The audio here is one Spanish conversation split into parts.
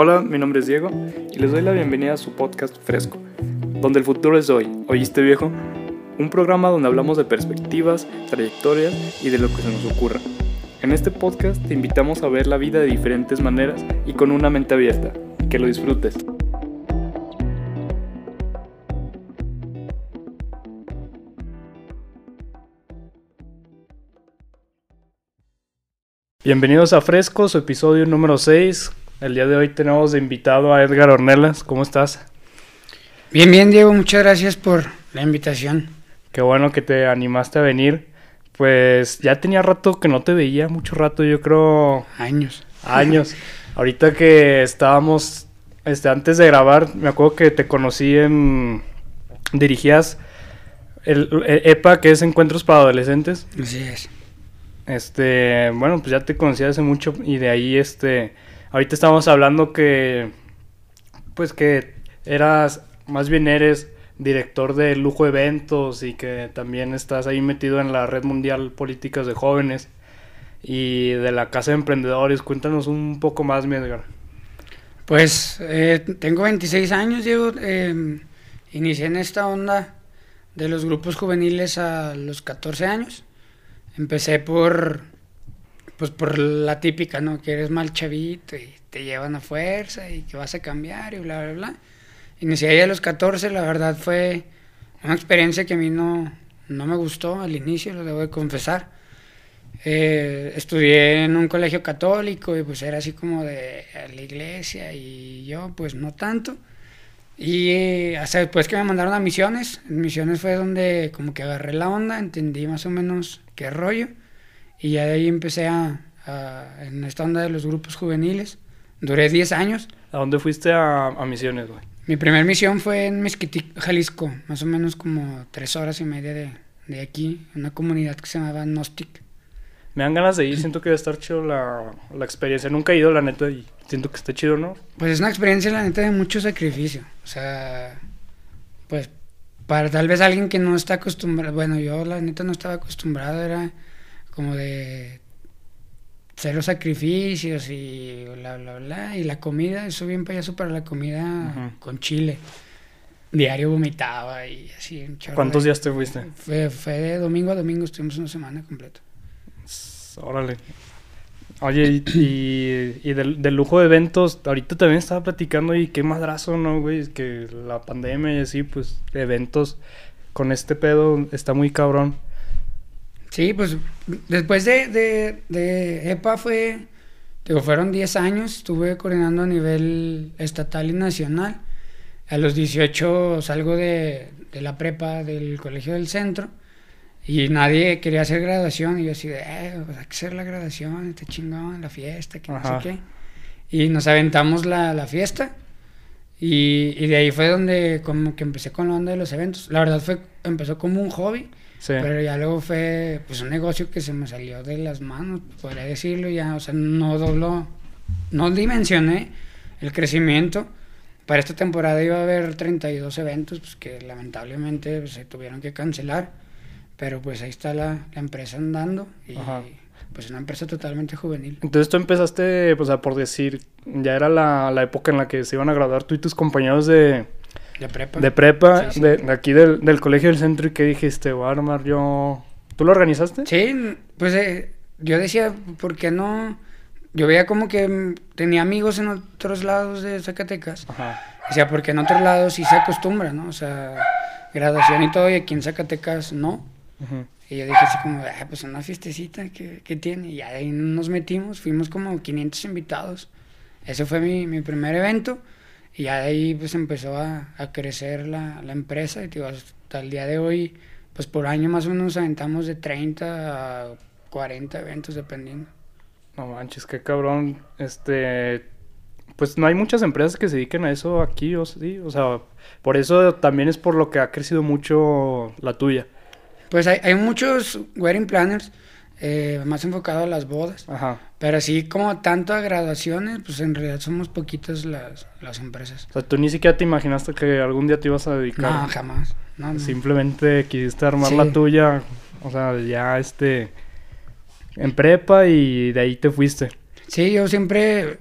Hola, mi nombre es Diego y les doy la bienvenida a su podcast Fresco, donde el futuro es hoy. ¿Oíste viejo? Un programa donde hablamos de perspectivas, trayectorias y de lo que se nos ocurra. En este podcast te invitamos a ver la vida de diferentes maneras y con una mente abierta. Que lo disfrutes. Bienvenidos a Fresco, su episodio número 6. El día de hoy tenemos de invitado a Edgar Ornelas. ¿Cómo estás? Bien, bien, Diego, muchas gracias por la invitación. Qué bueno que te animaste a venir. Pues ya tenía rato que no te veía, mucho rato, yo creo. Años. Años. Ahorita que estábamos, este, antes de grabar, me acuerdo que te conocí en. Dirigías el, el EPA, que es Encuentros para Adolescentes. Así es. Este, bueno, pues ya te conocí hace mucho y de ahí, este, ahorita estamos hablando que, pues que eras, más bien eres director de Lujo Eventos y que también estás ahí metido en la Red Mundial Políticas de Jóvenes y de la Casa de Emprendedores. Cuéntanos un poco más, mi Edgar. Pues eh, tengo 26 años, Diego. Eh, inicié en esta onda de los grupos juveniles a los 14 años. Empecé por, pues por la típica, ¿no? Que eres mal chavito y te llevan a fuerza y que vas a cambiar y bla, bla, bla. Inicié ahí a los 14, la verdad fue una experiencia que a mí no, no me gustó al inicio, lo debo de confesar. Eh, estudié en un colegio católico y pues era así como de la iglesia y yo pues no tanto. Y eh, hasta después que me mandaron a misiones, misiones fue donde como que agarré la onda, entendí más o menos qué rollo. Y ya de ahí empecé a, a en esta onda de los grupos juveniles. Duré 10 años. ¿A dónde fuiste a, a misiones, güey? Mi primer misión fue en Mezquitic, Jalisco, más o menos como tres horas y media de, de aquí, una comunidad que se llamaba Gnostic. Me dan ganas de ir, siento que va a estar chido la, la experiencia. Nunca he ido, la neta, y siento que está chido, ¿no? Pues es una experiencia, la neta, de mucho sacrificio. O sea, pues para tal vez alguien que no está acostumbrado, bueno, yo la neta no estaba acostumbrado, era como de cero sacrificios y bla, bla, bla. Y la comida, eso bien payaso para la comida con chile. Diario vomitaba y así. un ¿Cuántos de- días te fuiste? Fue, fue de domingo a domingo, estuvimos una semana completa. Órale. Oye, y, y, y del, del lujo de eventos, ahorita también estaba platicando y qué madrazo, ¿no, güey? Que la pandemia y así, pues, eventos con este pedo está muy cabrón. Sí, pues después de, de, de EPA fue, digo, fueron 10 años, estuve coordinando a nivel estatal y nacional. A los 18 salgo de, de la prepa del colegio del centro y nadie quería hacer graduación y yo así de, eh, pues hay que hacer la graduación, está chingón, la fiesta, que no sé qué. Y nos aventamos la, la fiesta y, y de ahí fue donde como que empecé con la onda de los eventos. La verdad fue, empezó como un hobby. Sí. Pero ya luego fue pues un negocio que se me salió de las manos, podría decirlo ya, o sea, no dobló, no dimensioné el crecimiento. Para esta temporada iba a haber 32 eventos pues, que lamentablemente pues, se tuvieron que cancelar, pero pues ahí está la, la empresa andando y Ajá. pues una empresa totalmente juvenil. Entonces tú empezaste, pues, a por decir, ya era la, la época en la que se iban a graduar tú y tus compañeros de, De prepa. de prepa, Sí, sí. De, aquí del, del colegio del centro, y que dijiste, voy a armar yo... ¿Tú lo organizaste? Sí, pues eh, yo decía, ¿por qué no? Yo veía como que mm, tenía amigos en otros lados de Zacatecas. Ajá. Decía, porque en otros lados sí se acostumbra, ¿no? O sea, graduación y todo, y aquí en Zacatecas no. Ujú. Y yo dije así como, ah, pues una fiestecita, ¿qué, qué tiene? Y ahí nos metimos, fuimos como 500 invitados. Ese fue mi, mi primer evento. Y ya de ahí pues empezó a, a crecer la, la empresa. Y digo, hasta el día de hoy, pues por año más o menos nos aventamos de 30 a 40 eventos, dependiendo. No manches, qué cabrón. Este, pues no hay muchas empresas que se dediquen a eso aquí, o sí, o sea, por eso también es por lo que ha crecido mucho la tuya. Pues hay, hay muchos wedding planners, eh, más enfocado a las bodas. Ajá. Pero así como tanto a graduaciones, pues en realidad somos poquitas las, las empresas. O sea, tú ni siquiera te imaginaste que algún día te ibas a dedicar. No, jamás. No, no. Simplemente quisiste armar Sí. la tuya, o sea, ya este en prepa y de ahí te fuiste. Sí, yo siempre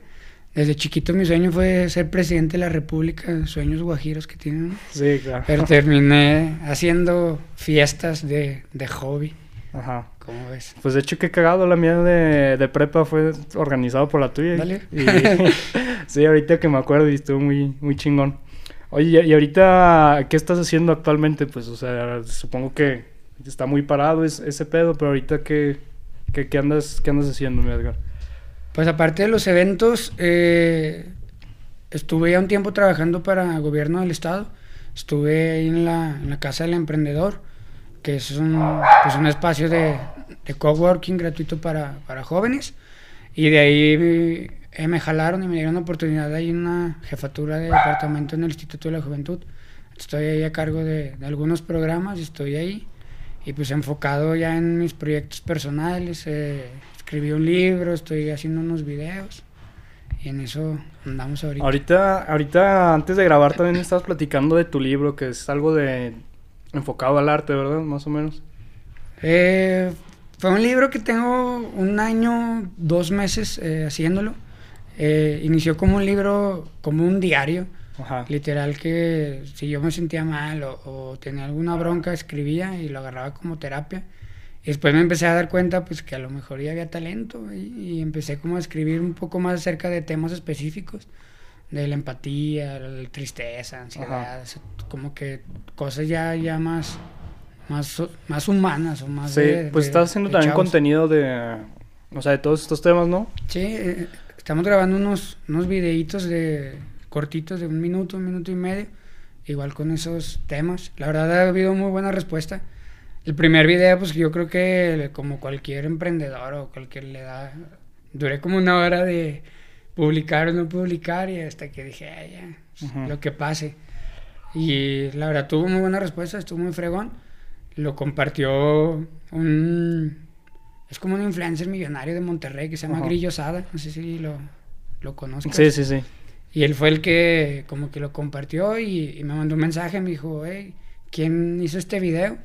desde chiquito mi sueño fue ser presidente de la República, sueños guajiros que tienen. Sí, claro. Pero terminé haciendo fiestas de, de hobby. Ajá. ¿Cómo ves? Pues de hecho, qué cagado, la mía de, de prepa fue organizado por la tuya. Dale. y- sí, ahorita que me acuerdo y estuvo muy, muy chingón. Oye, y ahorita, ¿qué estás haciendo actualmente? Pues, o sea, supongo que está muy parado es- ese pedo, pero ahorita, ¿qué, qué, qué andas, qué andas haciendo, mi Edgar? Pues aparte de los eventos, eh, estuve ya un tiempo trabajando para gobierno del estado. Estuve ahí en la, en la Casa del Emprendedor, que es un, pues un espacio de, de coworking gratuito para, para jóvenes. Y de ahí eh, me jalaron y me dieron la oportunidad ahí en una jefatura de departamento en el Instituto de la Juventud. Estoy ahí a cargo de, de algunos programas estoy ahí. Y pues enfocado ya en mis proyectos personales. eh, escribí un libro, estoy haciendo unos videos. Y en eso andamos ahorita. Ahorita, ahorita, antes de grabar, también estabas platicando de tu libro, que es algo de enfocado al arte, ¿verdad? Más o menos. Eh, fue un libro que tengo un año, dos meses eh, haciéndolo. Eh, inició como un libro, como un diario, Ajá. literal que si yo me sentía mal o, o tenía alguna bronca, escribía y lo agarraba como terapia. Y después me empecé a dar cuenta pues que a lo mejor ya había talento y, y empecé como a escribir un poco más acerca de temas específicos, de la empatía, la tristeza, ansiedad, como que cosas ya, ya más, más, más humanas o más Sí, de- pues de- estás haciendo también chavos. contenido de, o sea, de todos estos temas, ¿no? Sí, eh, estamos grabando unos, unos videitos de cortitos de un minuto, un minuto y medio, igual con esos temas. La verdad ha habido muy buena respuesta. El primer video, pues yo creo que como cualquier emprendedor o cualquier le da, duré como una hora de publicar o no publicar y hasta que dije, "Ay, ya, Ujú. lo que pase. Y la verdad tuvo muy buena respuesta, estuvo muy fregón. Lo compartió un... Es como un influencer millonario de Monterrey que se llama Ajá. Grillo Sada, no sé si lo, lo conozcas. Sí, sí, sí. Y él fue el que como que lo compartió y, y me mandó un mensaje, me dijo, hey, ¿quién hizo este video?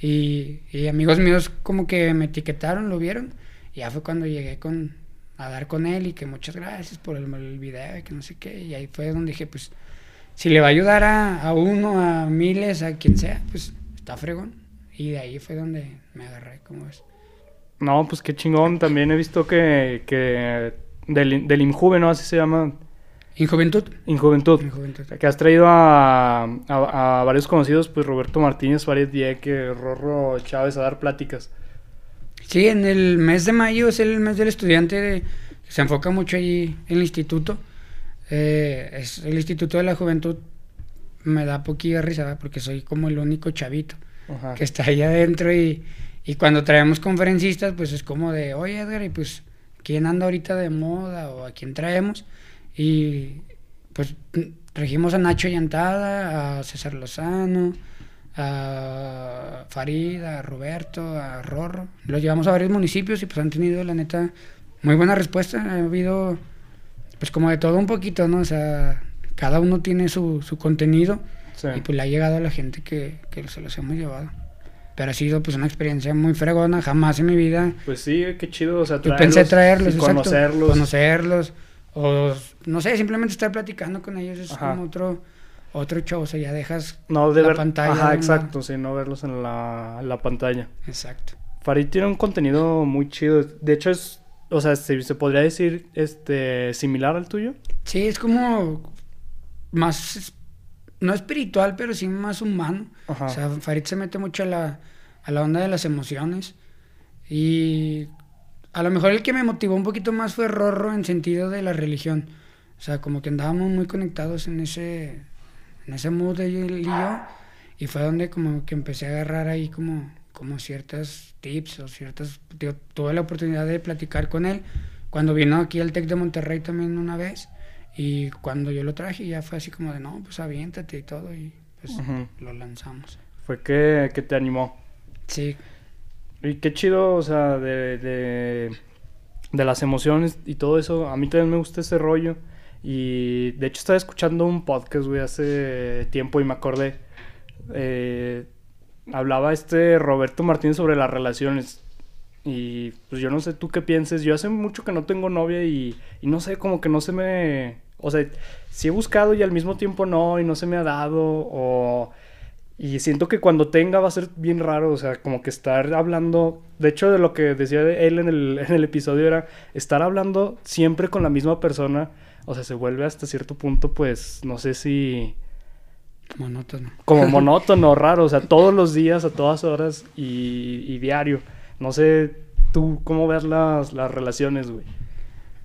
Y, y amigos míos como que me etiquetaron, lo vieron. Y ya fue cuando llegué con, a dar con él y que muchas gracias por el, el video y que no sé qué. Y ahí fue donde dije, pues, si le va a ayudar a, a uno, a miles, a quien sea, pues está fregón. Y de ahí fue donde me agarré, como ves. No, pues qué chingón. También he visto que, que del, del Injuve, ¿no? Así se llama. En juventud. Injuventud. En juventud. Que has traído a, a, a varios conocidos, pues Roberto Martínez, Farid Dieque, Rorro Chávez, a dar pláticas. Sí, en el mes de mayo es el mes del estudiante, de- se enfoca mucho allí en el instituto. Eh, es el Instituto de la Juventud. Me da poquilla risa, porque soy como el único chavito Ajá. que está ahí adentro y, y cuando traemos conferencistas, pues es como de, oye Edgar, y pues, ¿quién anda ahorita de moda o a quién traemos? Y pues trajimos a Nacho Llantada, a César Lozano, a Farid, a Roberto, a Rorro. Los llevamos a varios municipios y pues han tenido, la neta, muy buena respuesta. Ha habido, pues como de todo un poquito, ¿no? O sea, cada uno tiene su, su contenido Sí. y pues le ha llegado a la gente que, que se los hemos llevado. Pero ha sido pues una experiencia muy fregona, jamás en mi vida Pues sí, qué chido. O sea, yo pensé traerlos, y exacto, conocerlos. conocerlos, o no sé, simplemente estar platicando con ellos es Ajá. como otro, otro show, o sea, ya dejas No de la ver. pantalla Ajá, exacto, sí, no verlos en la, la pantalla. Exacto. Farid tiene un contenido muy chido. De hecho, es. O sea, se, se podría decir este similar al tuyo. Sí, es como más, no espiritual, pero sí más humano. Ajá. O sea, Farid se mete mucho a la, a la onda de las emociones. Y a lo mejor el que me motivó un poquito más fue Rorro en sentido de la religión. O sea, como que andábamos muy conectados en ese, en ese mood él y yo. Y fue donde como que empecé a agarrar ahí como, como ciertas tips o ciertas... digo, tuve la oportunidad de platicar con él cuando vino aquí al TEC de Monterrey también una vez. Y cuando yo lo traje ya fue así como de, no, pues aviéntate y todo. Y pues Ujú. lo lanzamos. Fue que, que te animó. Sí, Y qué chido, o sea, de, de, de las emociones y todo eso. A mí también me gusta ese rollo. Y de hecho estaba escuchando un podcast, güey, hace tiempo y me acordé. Eh, hablaba este Roberto Martínez sobre las relaciones. Y pues yo no sé tú qué pienses. Yo hace mucho que no tengo novia y, y no sé, como que no se me... O sea, sí he buscado y al mismo tiempo no, y no se me ha dado. O... Y siento que cuando tenga va a ser bien raro, o sea, como que estar hablando, de hecho de lo que decía él en el, en el episodio era estar hablando siempre con la misma persona, o sea, se vuelve hasta cierto punto, pues, no sé si... Monótono. Como monótono, raro, o sea, todos los días, a todas horas y, y diario. No sé, tú, ¿cómo ves las, las relaciones, güey?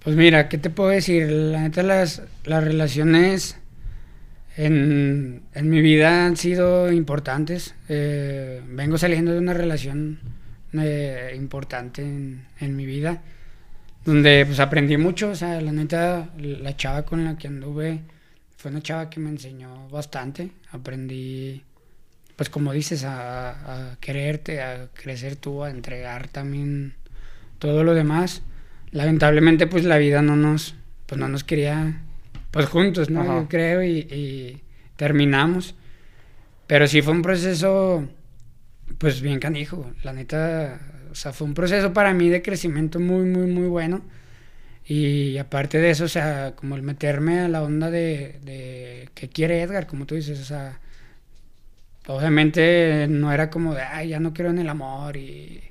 Pues mira, ¿qué te puedo decir? La neta, las, las relaciones en, en mi vida han sido importantes. Eh, vengo saliendo de una relación eh, importante en, en, mi vida, donde pues aprendí mucho. O sea, la neta, la chava con la que anduve fue una chava que me enseñó bastante. Aprendí, pues como dices, a, a quererte, a crecer tú, a entregar también todo lo demás. Lamentablemente, pues la vida no nos, pues no nos quería pues juntos, ¿no? Yo creo, y, y, terminamos. Pero sí fue un proceso, pues bien canijo, la neta, o sea, fue un proceso para mí de crecimiento muy, muy, muy bueno. Y aparte de eso, o sea, como el meterme a la onda de, de qué quiere Edgar, como tú dices, o sea, obviamente no era como de, ay, ya no quiero en el amor y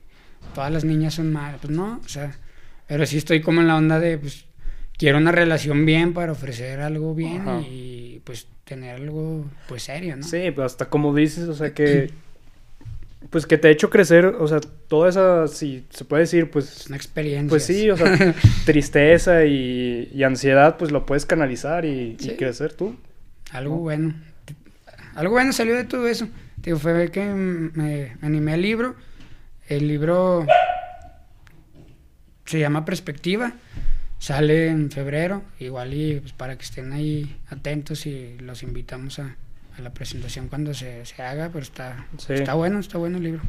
todas las niñas son malas, pues no, o sea, pero sí estoy como en la onda de, pues, quiero una relación bien para ofrecer algo bien Ajá. y pues tener algo pues serio, ¿no? Sí, pues hasta como dices, o sea que pues que te ha hecho crecer, o sea, toda esa, si se puede decir, pues... Una experiencia. Pues sí, o sea, tristeza y, y, ansiedad, pues lo puedes canalizar y, sí. y crecer tú. Algo ¿no? bueno. Algo bueno salió de todo eso. Digo, fue que me, me animé al libro. El libro se llama Perspectiva. Sale en febrero, igual y pues, para que estén ahí atentos y los invitamos a, a la presentación cuando se, se haga, pero está, sí. está bueno, está bueno el libro.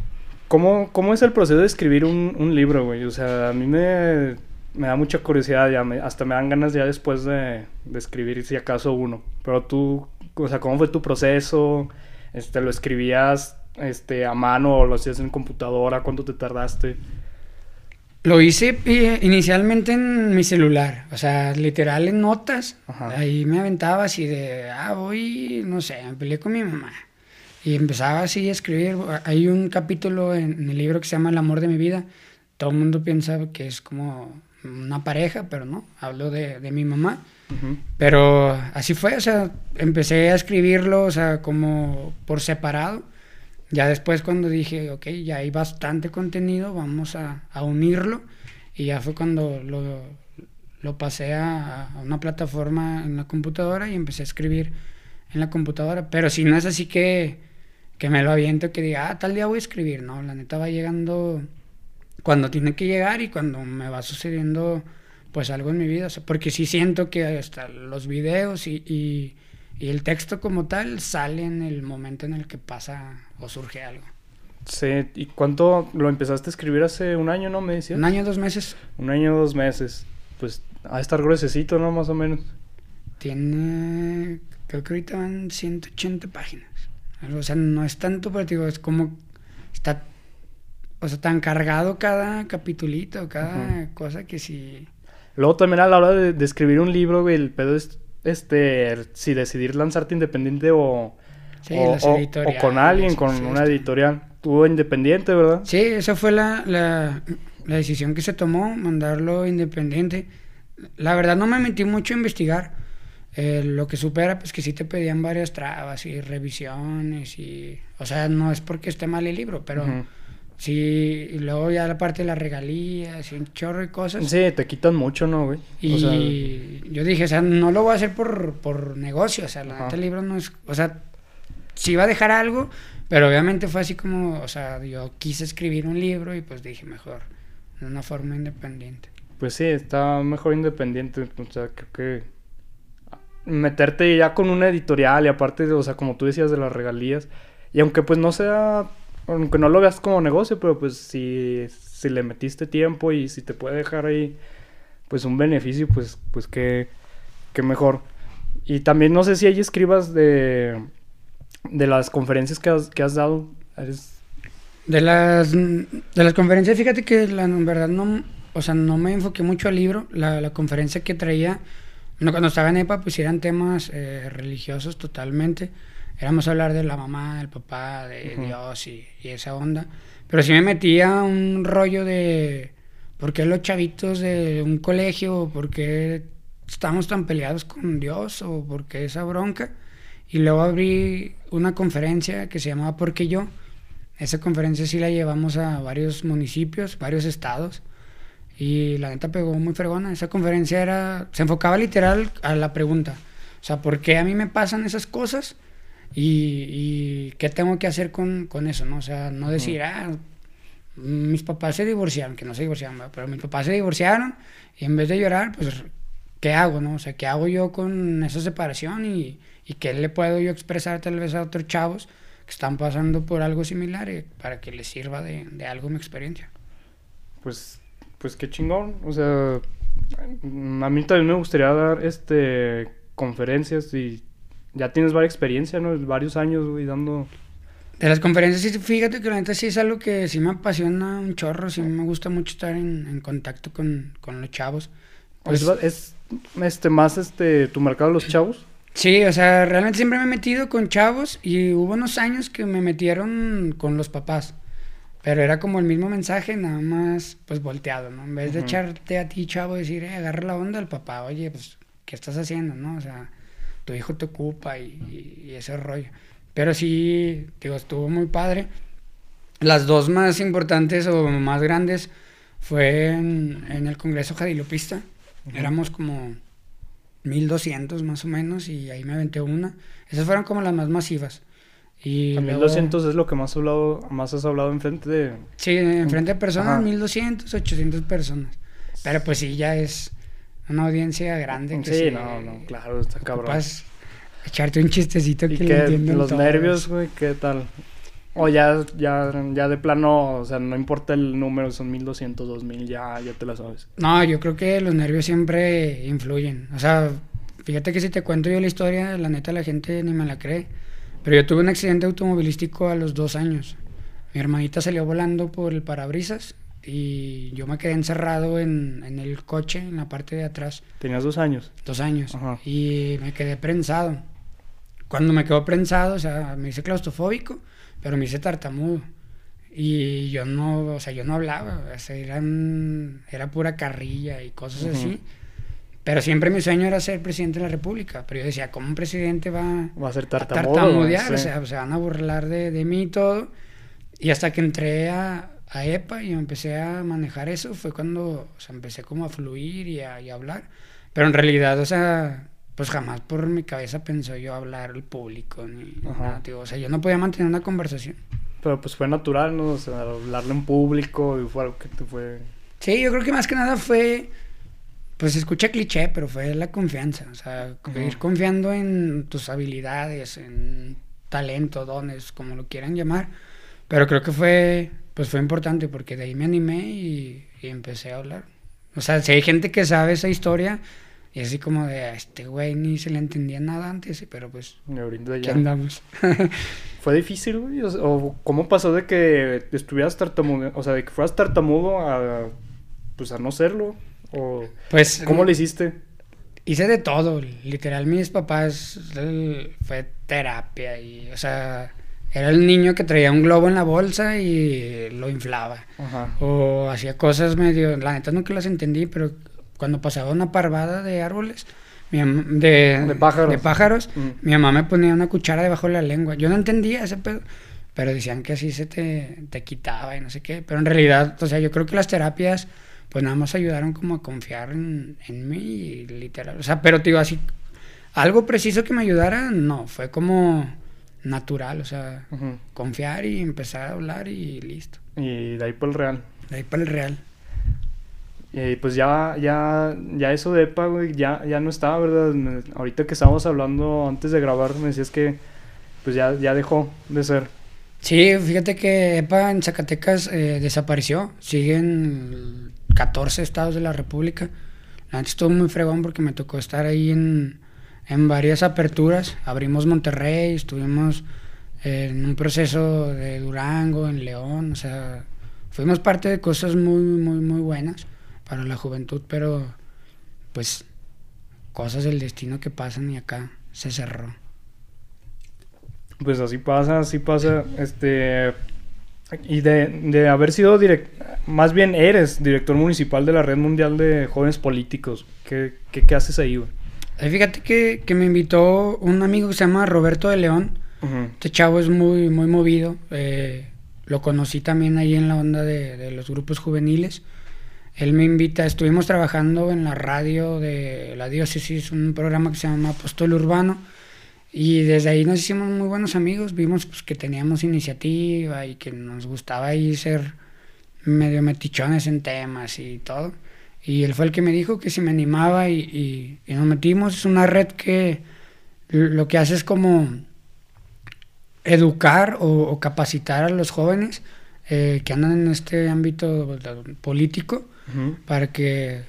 ¿Cómo, cómo es el proceso de escribir un, un libro, güey? O sea, a mí me, me da mucha curiosidad, ya me, hasta me dan ganas ya después de, de, escribir si acaso uno. Pero tú, o sea, ¿cómo fue tu proceso? Este, ¿Lo escribías este, a mano o lo hacías en computadora? ¿Cuánto te tardaste? Lo hice eh, inicialmente en mi celular, o sea, literal en notas. Ajá. Ahí me aventaba así de, ah, voy, no sé, me peleé con mi mamá. Y empezaba así a escribir. Hay un capítulo en, en el libro que se llama El amor de mi vida. Todo el mundo piensa que es como una pareja, pero no, hablo de, de mi mamá. Uh -huh. Pero así fue, o sea, empecé a escribirlo, o sea, como por separado ya después cuando dije, ok, ya hay bastante contenido, vamos a, a unirlo. Y ya fue cuando lo, lo pasé a, una plataforma en la computadora y empecé a escribir en la computadora. Pero si no es así que, que me lo aviento, que diga, ah, tal día voy a escribir. No, la neta va llegando cuando tiene que llegar y cuando me va sucediendo pues algo en mi vida. Porque sí siento que hasta los videos y, y y el texto como tal sale en el momento en el que pasa o surge algo. Sí, ¿y cuánto lo empezaste a escribir hace un año, no me decías? Un año, dos meses. Un año, dos meses. Pues a estar gruesecito, ¿no? Más o menos. Tiene, creo que ahorita van 180 páginas. O sea, no es tanto, pero digo, es como está, o sea, tan cargado cada capitulito, cada uh -huh. cosa que sí. Luego también a la hora de, de escribir un libro, el pedo es este, si decidir lanzarte independiente o, sí, o, o, o, con alguien, con sí, una editorial. Tú independiente, ¿verdad? Sí, esa fue la, la, la, decisión que se tomó, mandarlo independiente. La verdad no me metí mucho a investigar. Eh, lo que supera, pues que sí te pedían varias trabas y revisiones y... O sea, no es porque esté mal el libro, pero... Uh -huh. Sí, y luego ya la parte de las regalías y un chorro de cosas. Sí, te quitan mucho, ¿no, güey? Y o sea... yo dije, o sea, no lo voy a hacer por, por negocio, o sea, la neta libro no es, o sea, sí iba a dejar algo, pero obviamente fue así como, o sea, yo quise escribir un libro y pues dije, mejor, de una forma independiente. Pues sí, está mejor independiente, o sea, creo que meterte ya con una editorial y aparte, de, o sea, como tú decías de las regalías, y aunque pues no sea aunque no lo veas como negocio, pero pues si, si le metiste tiempo y si te puede dejar ahí pues un beneficio, pues, pues qué, qué mejor. Y también no sé si hay escribas de, de las conferencias que has, que has dado. ¿Eres... De las, de las conferencias, fíjate que la, en verdad no, o sea, no me enfoqué mucho al libro. La, la conferencia que traía, bueno, cuando estaba en EPA, pues eran temas eh, religiosos totalmente. Éramos a hablar de la mamá, del papá, de Dios y, y, esa onda. Pero sí me metía un rollo de por qué los chavitos de un colegio, por qué estamos tan peleados con Dios o por qué esa bronca. Y luego abrí una conferencia que se llamaba Porque yo. Esa conferencia sí la llevamos a varios municipios, varios estados. Y la neta pegó muy fregona. Esa conferencia era, se enfocaba literal a la pregunta. O sea, ¿por qué a mí me pasan esas cosas? Y, y qué tengo que hacer con, con, eso, ¿no? O sea, no decir, ah, mis papás se divorciaron, que no se divorciaron, pero mis papás se divorciaron y en vez de llorar, pues, ¿qué hago, no? O sea, ¿qué hago yo con esa separación y, y qué le puedo yo expresar tal vez a otros chavos que están pasando por algo similar y para que les sirva de, de algo mi experiencia? Pues pues qué chingón. O sea, a mí también me gustaría dar este conferencias y ya tienes varias experiencias, ¿no? Varios años, güey, dando... De las conferencias, sí, fíjate que la neta sí es algo que sí me apasiona un chorro, sí me gusta mucho estar en, en contacto con, con, los chavos. Pues, ¿Es este, más este, tu mercado los chavos? Sí, o sea, realmente siempre me he metido con chavos y hubo unos años que me metieron con los papás. Pero era como el mismo mensaje, nada más, pues volteado, ¿no? En vez de echarte a ti, chavo, decir, eh, agarra la onda al papá, oye, pues, ¿qué estás haciendo, no? O sea, tu hijo te ocupa y, y, ese rollo. Pero sí, digo, estuvo muy padre. Las dos más importantes o más grandes fue en, en el Congreso Jadilopista. Éramos como 1200 más o menos y ahí me aventé una. Esas fueron como las más masivas. Y a 1200 es lo que más, hablado, más has hablado enfrente de... Sí, enfrente de personas, Ajá. 1200, 800 personas. Pero pues sí, ya es una audiencia grande. Que sí, sí, no, no, claro, está cabrón. echarte un chistecito que le entienden Los todos. nervios, güey, ¿qué tal? O ya, ya, ya de plano, o sea, no importa el número, son 1200, 2000, ya, ya te la sabes. No, yo creo que los nervios siempre influyen. O sea, fíjate que si te cuento yo la historia, la neta la gente ni me la cree. Pero yo tuve un accidente automovilístico a los dos años. Mi hermanita salió volando por el parabrisas y yo me quedé encerrado en, en, el coche, en la parte de atrás. ¿Tenías dos años? Dos años. Ajá. Y me quedé prensado. Cuando me quedo prensado, o sea, me hice claustrofóbico, pero me hice tartamudo. Y yo no, o sea, yo no hablaba, o sea, eran, era pura carrilla y cosas uh -huh. así. Pero siempre mi sueño era ser presidente de la República. Pero yo decía, ¿cómo un presidente va, va a ser tartamudo, a tartamudear? Sí. O sea, se van a burlar de, de, mí y todo. Y hasta que entré a, a, EPA y empecé a manejar eso, fue cuando o sea, empecé como a fluir y a, y a hablar. Pero en realidad, o sea, pues jamás por mi cabeza pensó yo hablar al público. Ni nada, tío. O sea, yo no podía mantener una conversación. Pero pues fue natural, ¿no? O sea, hablarle en público y fue algo que te fue... Sí, yo creo que más que nada fue pues se escucha cliché, pero fue la confianza. O sea, -huh. ir confiando en tus habilidades, en talento, dones, como lo quieran llamar. Pero creo que fue, pues fue importante porque de ahí me animé y, y empecé a hablar. O sea, si hay gente que sabe esa historia y así como de a este güey ni se le entendía nada antes, pero pues. ¿Qué andamos? ¿Fue difícil, güey? O, cómo pasó de que estuvieras tartamudo, o sea, de que fueras tartamudo a, pues a no serlo? ¿O pues, ¿Cómo lo hiciste? Hice de todo, literal, mis papás fue terapia y, o sea, era el niño que traía un globo en la bolsa y lo inflaba. Ajá. O hacía cosas medio, la neta nunca las entendí, pero cuando pasaba una parvada de árboles, mi de, de, pájaros, de pájaros mm. mi mamá me ponía una cuchara debajo de la lengua. Yo no entendía ese pedo, pero decían que así se te, te quitaba y no sé qué. Pero en realidad, o sea, yo creo que las terapias pues nada más ayudaron como a confiar en, en mí, literal. O sea, pero te digo así, algo preciso que me ayudara, no, fue como natural, o sea, uh -huh. confiar y empezar a hablar y listo. Y de ahí para el real. De ahí para el real. Y pues ya, ya, ya eso de EPA, güey, ya, ya no estaba, ¿verdad? Me, ahorita que estábamos hablando antes de grabar, me decías que pues ya, ya dejó de ser. Sí, fíjate que EPA en Zacatecas eh, desapareció. Siguen 14 estados de la República. Gente estuvo muy fregón porque me tocó estar ahí en, en varias aperturas. Abrimos Monterrey, estuvimos en un proceso de Durango, en León, o sea, fuimos parte de cosas muy, muy, muy buenas para la juventud, pero pues cosas del destino que pasan y acá se cerró. Pues así pasa, así pasa, este... Y de, de haber sido direct, más bien eres director municipal de la Red Mundial de Jóvenes Políticos. ¿Qué, qué, qué haces ahí, güey? Fíjate que, que, me invitó un amigo que se llama Roberto de León. Este chavo es muy, muy movido. Eh, lo conocí también ahí en la onda de, de, los grupos juveniles. Él me invita, estuvimos trabajando en la radio de la diócesis, un programa que se llama Apóstol Urbano y desde ahí nos hicimos muy buenos amigos, vimos pues, que teníamos iniciativa y que nos gustaba ahí ser medio metichones en temas y todo. Y él fue el que me dijo que si me animaba y, y, nos metimos. Es una red que lo que hace es como educar o, o capacitar a los jóvenes eh, que andan en este ámbito político uh -huh. para que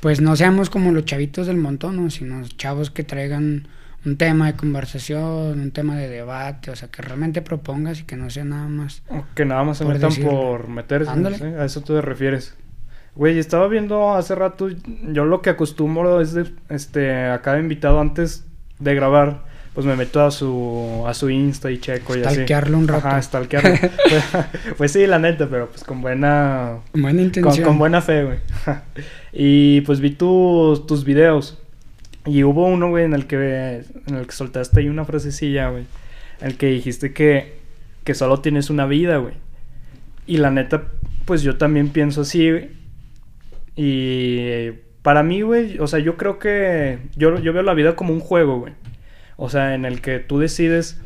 pues no seamos como los chavitos del montón, ¿no? sino chavos que traigan un tema de conversación, un tema de debate, o sea, que realmente propongas y que no sea nada más. O que nada más se metan por meterse. ¿Sí? a eso tú te refieres. Güey, estaba viendo hace rato, yo lo que acostumbro es de, este, a cada invitado antes de grabar, pues me meto a su, a su Insta y checo y así. Stalkearlo un rato. Ajá, stalkearlo. pues, pues, sí, la neta, pero pues con buena... Buena intención. Con, con buena fe, güey. y pues vi tus, tus videos. Y hubo uno, güey, en el que en el que soltaste ahí una frasecilla, güey. En el que dijiste que, que solo tienes una vida, güey. Y la neta, pues yo también pienso así, güey. Y para mí, güey, o sea, yo creo que yo, yo veo la vida como un juego, güey. O sea, en el que tú decides,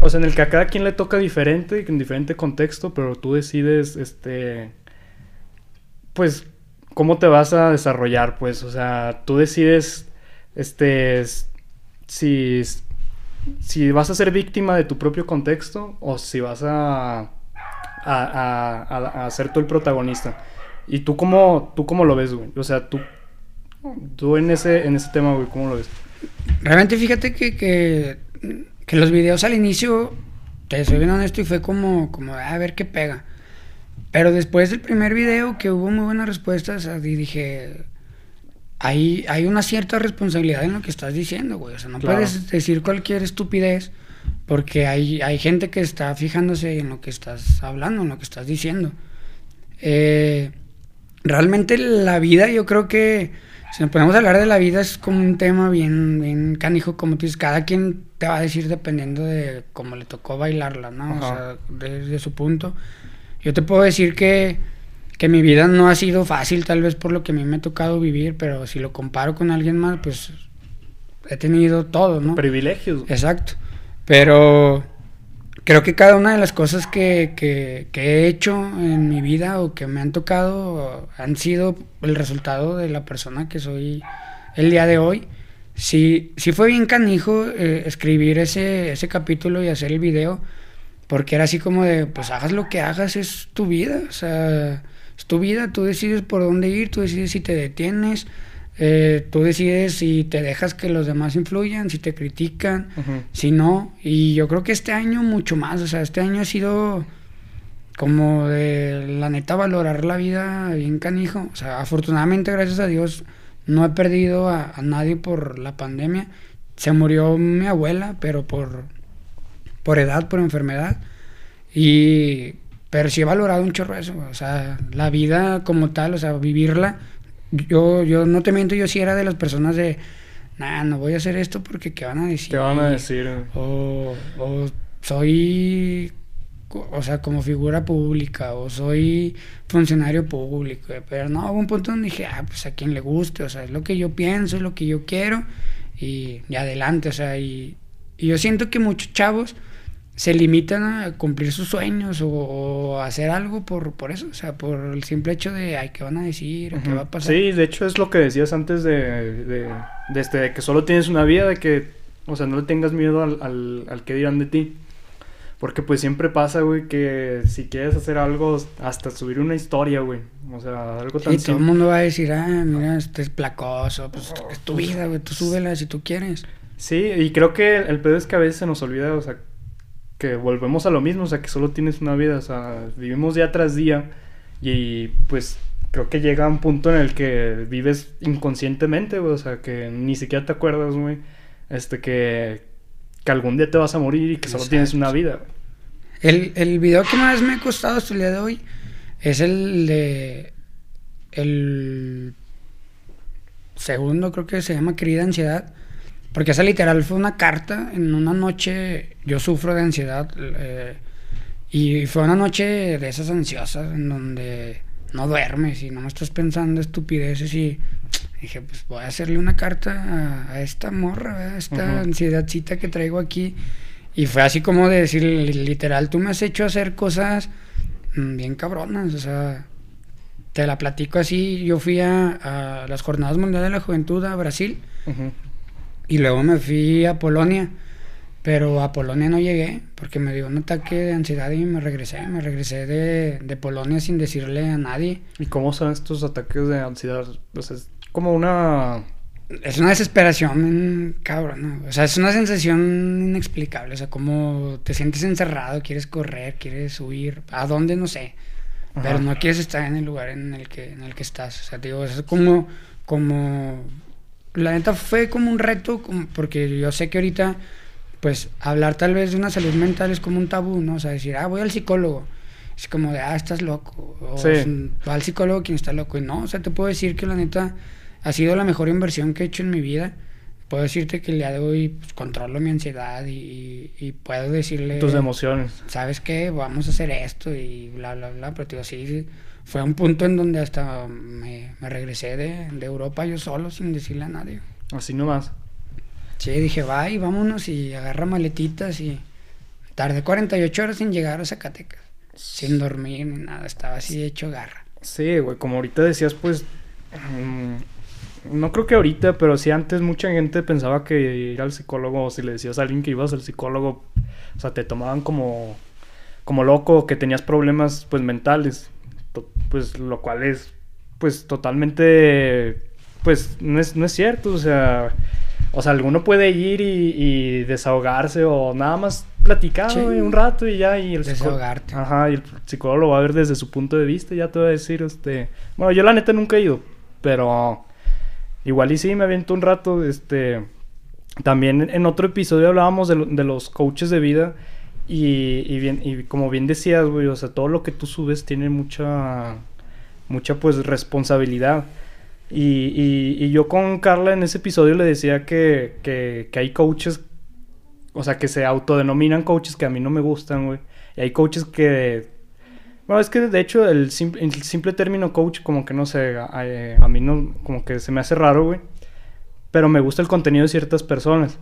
o sea, en el que a cada quien le toca diferente, en diferente contexto, pero tú decides, este, pues, cómo te vas a desarrollar, pues, o sea, tú decides este, si, si vas a ser víctima de tu propio contexto o si vas a, a, a, a ser tú el protagonista. ¿Y tú cómo, tú cómo lo ves, güey? O sea, tú, tú en, ese, en ese tema, güey, ¿cómo lo ves? Realmente fíjate que, que, que los videos al inicio, te soy bien honesto, y fue como, como a ver qué pega. Pero después del primer video, que hubo muy buenas respuestas, dije, hay, hay una cierta responsabilidad en lo que estás diciendo, güey. O sea, no claro. puedes decir cualquier estupidez porque hay, hay gente que está fijándose en lo que estás hablando, en lo que estás diciendo. Eh, realmente la vida, yo creo que si nos podemos hablar de la vida es como un tema bien, bien canijo, como tú dices, cada quien te va a decir dependiendo de cómo le tocó bailarla, ¿no? Ajá. O sea, desde de su punto. Yo te puedo decir que que mi vida no ha sido fácil, tal vez por lo que a mí me ha tocado vivir, pero si lo comparo con alguien más, pues he tenido todo, ¿no? Privilegios. Exacto. Pero creo que cada una de las cosas que, que, he hecho en mi vida o que me han tocado han sido el resultado de la persona que soy el día de hoy. Sí, sí fue bien canijo eh, escribir ese, ese capítulo y hacer el video, porque era así como de, pues hagas lo que hagas, es tu vida, o sea es tu vida, tú decides por dónde ir, tú decides si te detienes, eh, tú decides si te dejas que los demás influyan, si te critican, uh -huh. si no. Y yo creo que este año mucho más, o sea, este año ha sido como de la neta valorar la vida bien canijo. O sea, afortunadamente, gracias a Dios, no he perdido a, a nadie por la pandemia. Se murió mi abuela, pero por, por edad, por enfermedad. Y pero sí he valorado un chorro eso, o sea, la vida como tal, o sea, vivirla. Yo, yo no te miento, yo sí era de las personas de, nah, no voy a hacer esto porque ¿qué van a decir? ¿Qué van a decir? O, o soy, o sea, como figura pública, o soy funcionario público. Pero no, hubo un punto donde dije, ah, pues a quien le guste, o sea, es lo que yo pienso, es lo que yo quiero, y, y adelante, o sea, y, y yo siento que muchos chavos se limitan a cumplir sus sueños o, o, hacer algo por, por eso, o sea, por el simple hecho de, ay, ¿qué van a decir? Uh -huh. ¿Qué va a pasar? Sí, de hecho es lo que decías antes de, de, de, este, de que solo tienes una vida, de que, o sea, no le tengas miedo al, al, al que dirán de ti. Porque pues siempre pasa, güey, que si quieres hacer algo, hasta subir una historia, güey. O sea, algo tan... Y todo el mundo va a decir, ah, mira, este es placoso, pues es tu vida, güey, tú súbela si tú quieres. Sí, y creo que el pedo es que a veces se nos olvida, o sea, que volvemos a lo mismo, o sea, que solo tienes una vida, o sea, vivimos día tras día y pues creo que llega un punto en el que vives inconscientemente, güey, o sea, que ni siquiera te acuerdas, güey, este, que, que algún día te vas a morir y que solo tienes una vida. El, el video que más me ha costado hasta el día de hoy es el de el segundo, creo que se llama Querida Ansiedad porque esa literal fue una carta en una noche, yo sufro de ansiedad, eh, y fue una noche de esas ansiosas en donde no duermes y no me estás pensando estupideces y dije, pues voy a hacerle una carta a, esta morra, a esta ansiedadcita que traigo aquí. Y fue así como de decir, literal, tú me has hecho hacer cosas mm, bien cabronas, o sea, te la platico así, yo fui a, las Jornadas Mundiales de la Juventud a Brasil. Y luego me fui a Polonia, pero a Polonia no llegué porque me dio un ataque de ansiedad y me regresé. Me regresé de, de Polonia sin decirle a nadie. ¿Y cómo son estos ataques de ansiedad? Pues es como una... Es una desesperación, cabrón, O sea, es una sensación inexplicable. O sea, como te sientes encerrado, quieres correr, quieres huir. ¿A dónde? No sé. Pero no quieres estar en el lugar en el que, en el que estás. O sea, digo, es como, como la neta fue como un reto, porque yo sé que ahorita, pues, hablar tal vez de una salud mental es como un tabú, ¿no? O sea, decir, ah, voy al psicólogo. Es como de, ah, estás loco. O va al psicólogo quien está loco. Y no, o sea, te puedo decir que la neta ha sido la mejor inversión que he hecho en mi vida. Puedo decirte que el día de hoy pues, controlo mi ansiedad y, y, puedo decirle... Tus emociones. ¿Sabes qué? Vamos a hacer esto y bla, bla, bla. Pero te digo, sí, fue un punto en donde hasta me, regresé de, Europa yo solo, sin decirle a nadie. Así nomás. Sí, dije, va y vámonos y agarra maletitas y tardé 48 horas sin llegar a Zacatecas. Sin dormir ni nada, estaba así hecho garra. Sí, güey, como ahorita decías, pues... Mm, no creo que ahorita, pero sí antes mucha gente pensaba que ir al psicólogo, o si le decías a alguien que ibas al psicólogo, o sea, te tomaban como, como loco, que tenías problemas, pues, mentales pues lo cual es pues totalmente pues no es, no es cierto, o sea, o sea, alguno puede ir y, desahogarse o nada más platicar un rato y ya y el desahogarte. Ajá, y el psicólogo lo va a ver desde su punto de vista, ya te va a decir este, bueno, yo la neta nunca he ido, pero igual y sí me aviento un rato este también en otro episodio hablábamos de, los coaches de vida y, bien, y como bien decías, güey, o sea, todo lo que tú subes tiene mucha, mucha pues responsabilidad. Y, y, yo con Carla en ese episodio le decía que, que, que, hay coaches, o sea, que se autodenominan coaches que a mí no me gustan, güey. Y hay coaches que... Bueno, es que de hecho el, simple, término coach como que no sé, a, mí no, como que se me hace raro, güey. Pero me gusta el contenido de ciertas personas.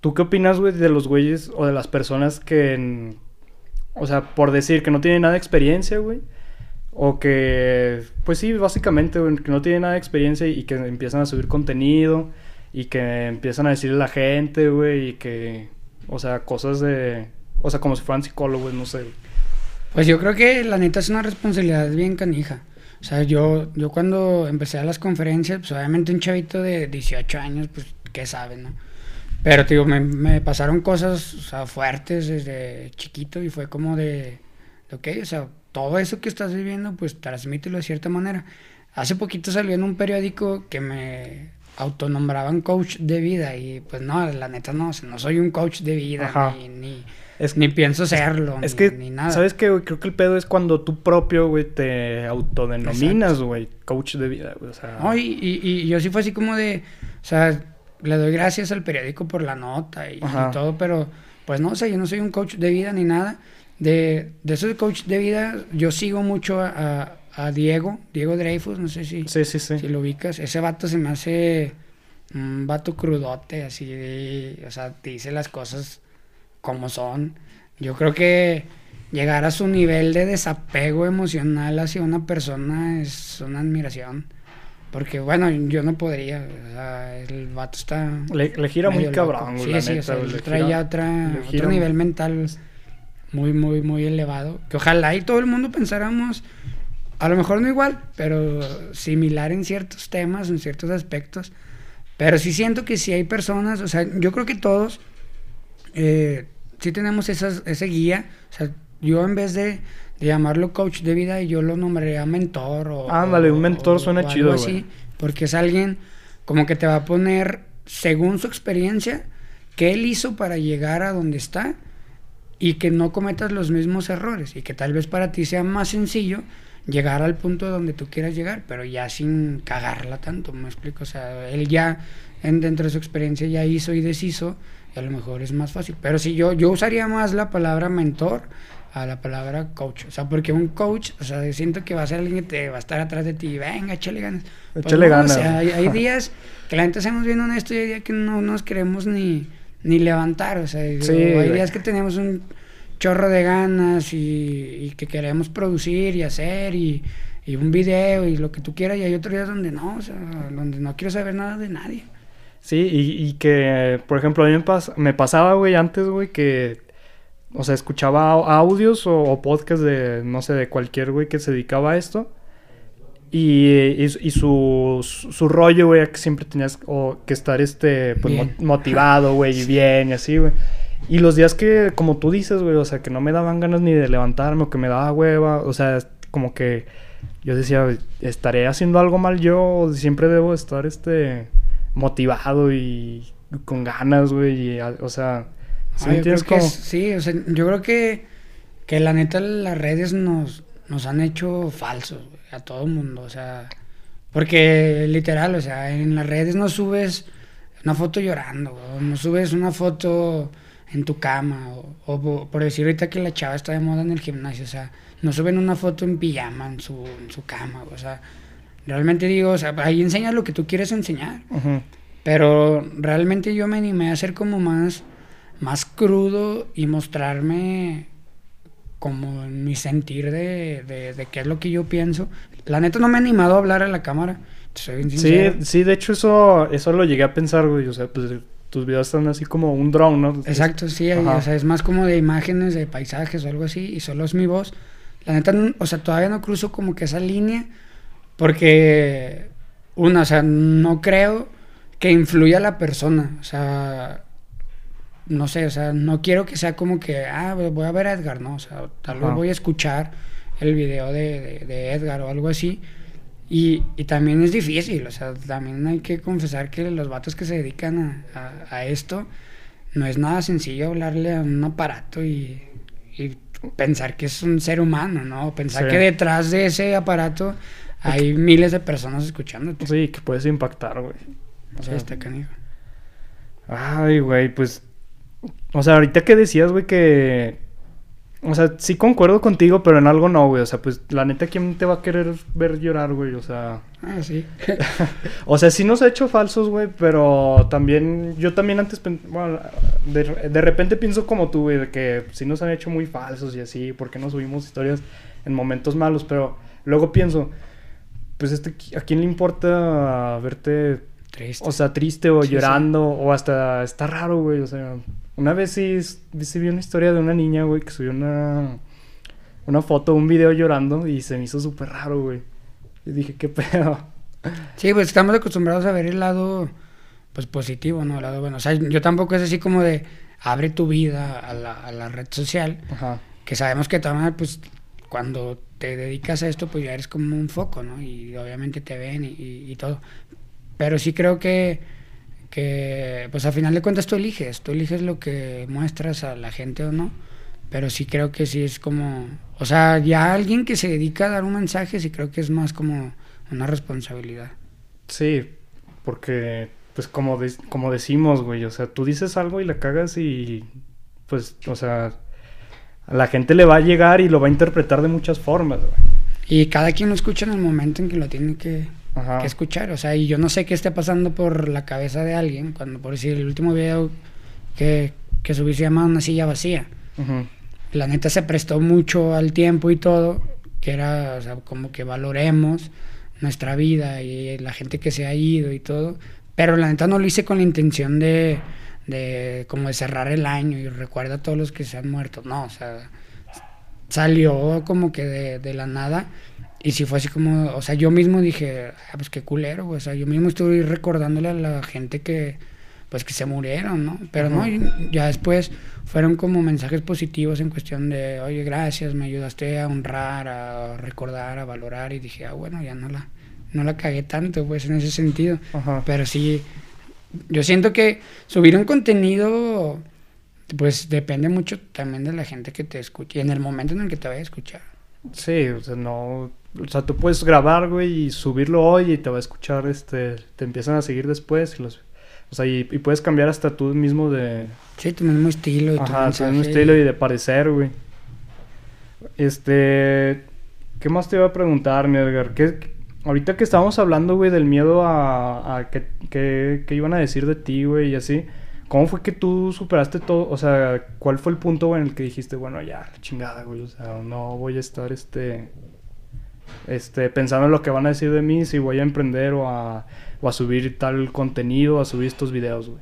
¿Tú qué opinas, güey, de los güeyes o de las personas que, o sea, por decir que no tienen nada de experiencia, güey? O que, pues sí, básicamente, güey, que no tienen nada de experiencia y que empiezan a subir contenido y que empiezan a decirle a la gente, güey, y que, o sea, cosas de, o sea, como si fueran psicólogos, no sé. Pues yo creo que la neta es una responsabilidad bien canija. O sea, yo, yo cuando empecé a las conferencias, pues obviamente un chavito de 18 años, pues, ¿qué sabe, no? Pero, tío, me, me pasaron cosas o sea, fuertes desde chiquito y fue como de, ok, o sea, todo eso que estás viviendo, pues transmítelo de cierta manera. Hace poquito salió en un periódico que me autonombraban coach de vida y pues no, la neta no, no soy un coach de vida ni, ni, ni, pienso serlo, es que, ni nada. ¿Sabes qué, Creo que el pedo es cuando tú propio, güey, te autodenominas, güey, coach de vida, güey, o sea... No, y, y, y yo sí fue así como de, o sea le doy gracias al periódico por la nota y, todo, pero pues no sé, yo no soy un coach de vida ni nada. De, de eso de coach de vida, yo sigo mucho a, a, Diego, Diego Dreyfus, no sé si, sí, sí, sí. si lo ubicas. Ese vato se me hace un vato crudote, así de, o sea, te dice las cosas como son. Yo creo que llegar a su nivel de desapego emocional hacia una persona es una admiración. Porque, bueno, yo no podría. O sea, el vato está. Le, gira muy cabrón, Sí, sí, o trae ya otra, otro nivel mental muy, muy, muy elevado. Que ojalá y todo el mundo pensáramos, a lo mejor no igual, pero similar en ciertos temas, en ciertos aspectos. Pero sí siento que si hay personas, o sea, yo creo que todos, eh, sí tenemos esas, ese guía. O sea, yo en vez de, de llamarlo coach de vida, yo lo nombraría mentor o... Ándale, un mentor o- suena o algo chido, así, güey. porque es alguien como que te va a poner, según su experiencia, qué él hizo para llegar a donde está y que no cometas los mismos errores y que tal vez para ti sea más sencillo llegar al punto donde tú quieras llegar, pero ya sin cagarla tanto, me explico, o sea, él ya en, dentro de su experiencia ya hizo y deshizo, y a lo mejor es más fácil, pero si yo yo usaría más la palabra mentor a la palabra coach, o sea, porque un coach, o sea, siento que va a ser alguien que te va a estar atrás de ti, venga, échale ganas. Pues Échale ganas. O sea, hay, hay días que la gente hacemos bien honesto y hay días que no nos queremos ni, ni levantar, o sea, digo, Sí, hay días que tenemos un chorro de ganas y, y que queremos producir y hacer y, y un video y lo que tú quieras y hay otros días donde no, o sea, donde no quiero saber nada de nadie. Sí, y, y que, por ejemplo, a mí me, pas- me pasaba, güey, antes, güey, que, o sea, escuchaba au- audios o, o podcasts de, no sé, de cualquier, güey, que se dedicaba a esto. Y, y, y su, su, su rollo, güey, que siempre tenías o, que estar, este, pues, mo- motivado, güey, y bien, y así, güey. Y los días que, como tú dices, güey, o sea, que no me daban ganas ni de levantarme o que me daba hueva, o sea, como que yo decía, ¿estaré haciendo algo mal yo? ¿O siempre debo estar, este, motivado y con ganas, güey? y O sea, ¿sí Ah, me yo creo que sí, o sea, yo creo que, que la neta las redes nos, nos han hecho falsos a todo el mundo, o sea, porque literal, o sea, en las redes no subes una foto llorando, o no subes una foto en tu cama, o, o po- por decir ahorita que la chava está de moda en el gimnasio, o sea, no suben una foto en pijama en su, en su cama, o sea, realmente digo, o sea, ahí enseñas lo que tú quieres enseñar. Ujú. Pero realmente yo me animé a ser como más, más crudo y mostrarme como mi sentir de, de, de qué es lo que yo pienso. La neta no me he animado a hablar a la cámara. Soy bien Sí, sí, de hecho eso, eso lo llegué a pensar, güey. O sea, pues tus videos están así como un drone, ¿no? Exacto, sí, o sea, es más como de imágenes, de paisajes o algo así, y solo es mi voz. La neta, o sea, todavía no cruzo como que esa línea, porque, una, o sea, no creo que influya a la persona, o sea, no sé, o sea, no quiero que sea como que, ah, voy a ver a Edgar, ¿no? O sea, tal vez Ajá. voy a escuchar el video de, de- de Edgar o algo así. Y, y también es difícil, o sea, también hay que confesar que los vatos que se dedican a, a- a esto, no es nada sencillo hablarle a un aparato y, y pensar que es un ser humano, ¿no? Pensar Sí. que detrás de ese aparato hay miles de personas escuchándote. Sí, que puedes impactar, güey. O sea, está canijo. Ay, güey, pues. O sea, ahorita que decías, güey, que. O sea, sí concuerdo contigo, pero en algo no, güey. O sea, pues la neta, ¿quién te va a querer ver llorar, güey? O sea. Ah, sí. O sea, sí nos ha hecho falsos, güey, pero también. Yo también antes. Bueno, de, de repente pienso como tú, güey, de que sí nos han hecho muy falsos y así. ¿Por qué no subimos historias en momentos malos? Pero luego pienso. Pues este, ¿a quién le importa verte Triste. o sea, triste o Sí, sí. llorando o hasta está raro, güey. O sea, una vez sí, sí vi una historia de una niña, güey, que subió una, una foto, un video llorando y se me hizo súper raro, güey. Y dije, ¿qué pedo? Sí, pues estamos acostumbrados a ver el lado pues positivo, ¿no? El lado bueno. O sea, yo tampoco es así como de abre tu vida a la, a la red social, Ajá. que sabemos que también pues cuando te dedicas a esto pues ya eres como un foco, ¿no? Y obviamente te ven y, y- y todo. Pero sí creo que, que pues a final de cuentas tú eliges, tú eliges lo que muestras a la gente o no. Pero sí creo que sí es como, o sea, ya alguien que se dedica a dar un mensaje sí creo que es más como una responsabilidad. Sí, porque, pues como, de- como decimos, güey, o sea, tú dices algo y la cagas y, pues, o sea, a la gente le va a llegar y lo va a interpretar de muchas formas, güey. Y cada quien lo escucha en el momento en que lo tiene que, Ajá. que escuchar. O sea, y yo no sé qué esté pasando por la cabeza de alguien cuando, por decir, el último video que, que subí se llama Una silla vacía. Ujú. La neta se prestó mucho al tiempo y todo, que era, o sea, como que valoremos nuestra vida y la gente que se ha ido y todo. Pero la neta no lo hice con la intención de, de como de cerrar el año y recuerda a todos los que se han muerto. No, o sea, salió como que de, de la nada. Y si fue así como, o sea, yo mismo dije, ah, pues qué culero. O sea, yo mismo estoy recordándole a la gente que, pues que se murieron, ¿no? Pero no, ya después fueron como mensajes positivos en cuestión de, oye, gracias, me ayudaste a honrar, a recordar, a valorar, y dije, ah, bueno, ya no la, no la cagué tanto, pues, en ese sentido. Pero sí, yo siento que subir un contenido, pues, depende mucho también de la gente que te escuche, y en el momento en el que te vaya a escuchar. Sí, o sea, no... O sea, tú puedes grabar, güey, y subirlo hoy y te va a escuchar, este... Te empiezan a seguir después y los o sea, y, puedes cambiar hasta tú mismo de... Sí, tu mismo estilo. Ajá, tu mismo estilo y de parecer, güey. Este... ¿Qué más te iba a preguntar, mi Edgar? ¿Qué, ahorita que estábamos hablando, güey, del miedo a, a que, que, iban a decir de ti, güey, y así. ¿Cómo fue que tú superaste todo? O sea, ¿cuál fue el punto, güey, en el que dijiste, bueno, ya, chingada, güey? O sea, no voy a estar, este... Este, pensando en lo que van a decir de mí, si voy a emprender o a o a subir tal contenido, a subir estos videos, güey?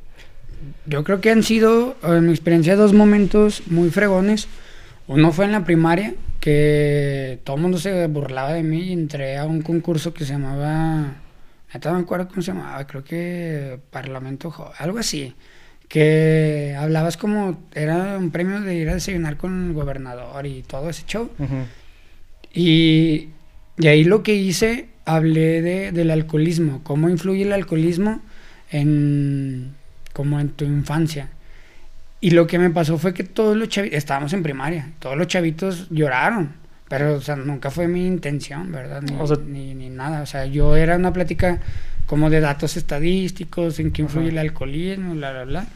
Yo creo que han sido, en mi experiencia, dos momentos muy fregones. Uno fue en la primaria, que todo el mundo se burlaba de mí y entré a un concurso que se llamaba, no me acuerdo cómo se llamaba, creo que Parlamento, algo así, que hablabas como, era un premio de ir a desayunar con el gobernador y todo ese show. y, y ahí lo que hice hablé de, del alcoholismo, cómo influye el alcoholismo en, como en tu infancia. Y lo que me pasó fue que todos los chavitos, estábamos en primaria, todos los chavitos lloraron, pero o sea, nunca fue mi intención, ¿verdad? Ni, ni, nada, o sea, yo era una plática como de datos estadísticos, en qué influye el alcoholismo, bla, bla, bla.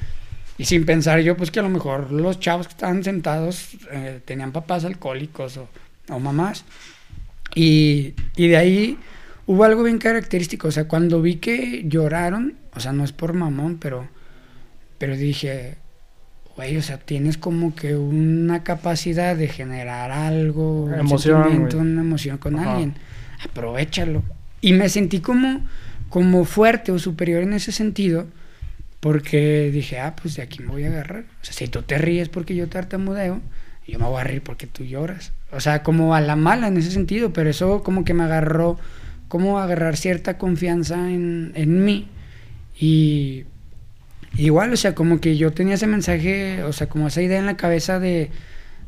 Y sin pensar yo, pues que a lo mejor los chavos que estaban sentados eh, tenían papás alcohólicos o, o mamás. Y, y de ahí hubo algo bien característico. O sea, cuando vi que lloraron, o sea, no es por mamón, pero, pero dije, güey, o sea, tienes como que una capacidad de generar algo, una emoción, una emoción con alguien. Aprovechalo. Y me sentí como, como fuerte o superior en ese sentido, porque dije, ah, pues de aquí me voy a agarrar. O sea, si tú te ríes porque yo tartamudeo, yo me voy a reír porque tú lloras. O sea, como a la mala en ese sentido, pero eso como que me agarró cómo agarrar cierta confianza en, en mí. Y igual, o sea, como que yo tenía ese mensaje, o sea, como esa idea en la cabeza de,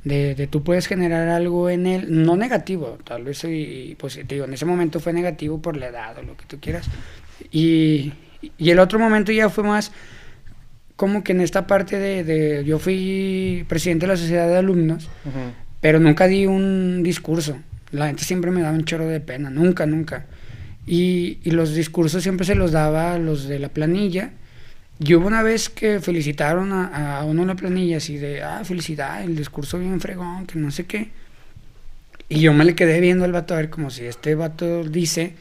de, tú puedes generar algo en él, no negativo, tal vez y positivo. En ese momento fue negativo por la edad o lo que tú quieras. Y, y el otro momento ya fue más como que en esta parte de, de yo fui presidente de la sociedad de alumnos, pero nunca di un discurso. La gente siempre me daba un chorro de pena, nunca, nunca. Y, y, los discursos siempre se los daba a los de la planilla. Y hubo una vez que felicitaron a, a uno de la planilla, así de, ah, felicidad, el discurso bien fregón, que no sé qué. Y yo me le quedé viendo al vato a ver como si este vato dice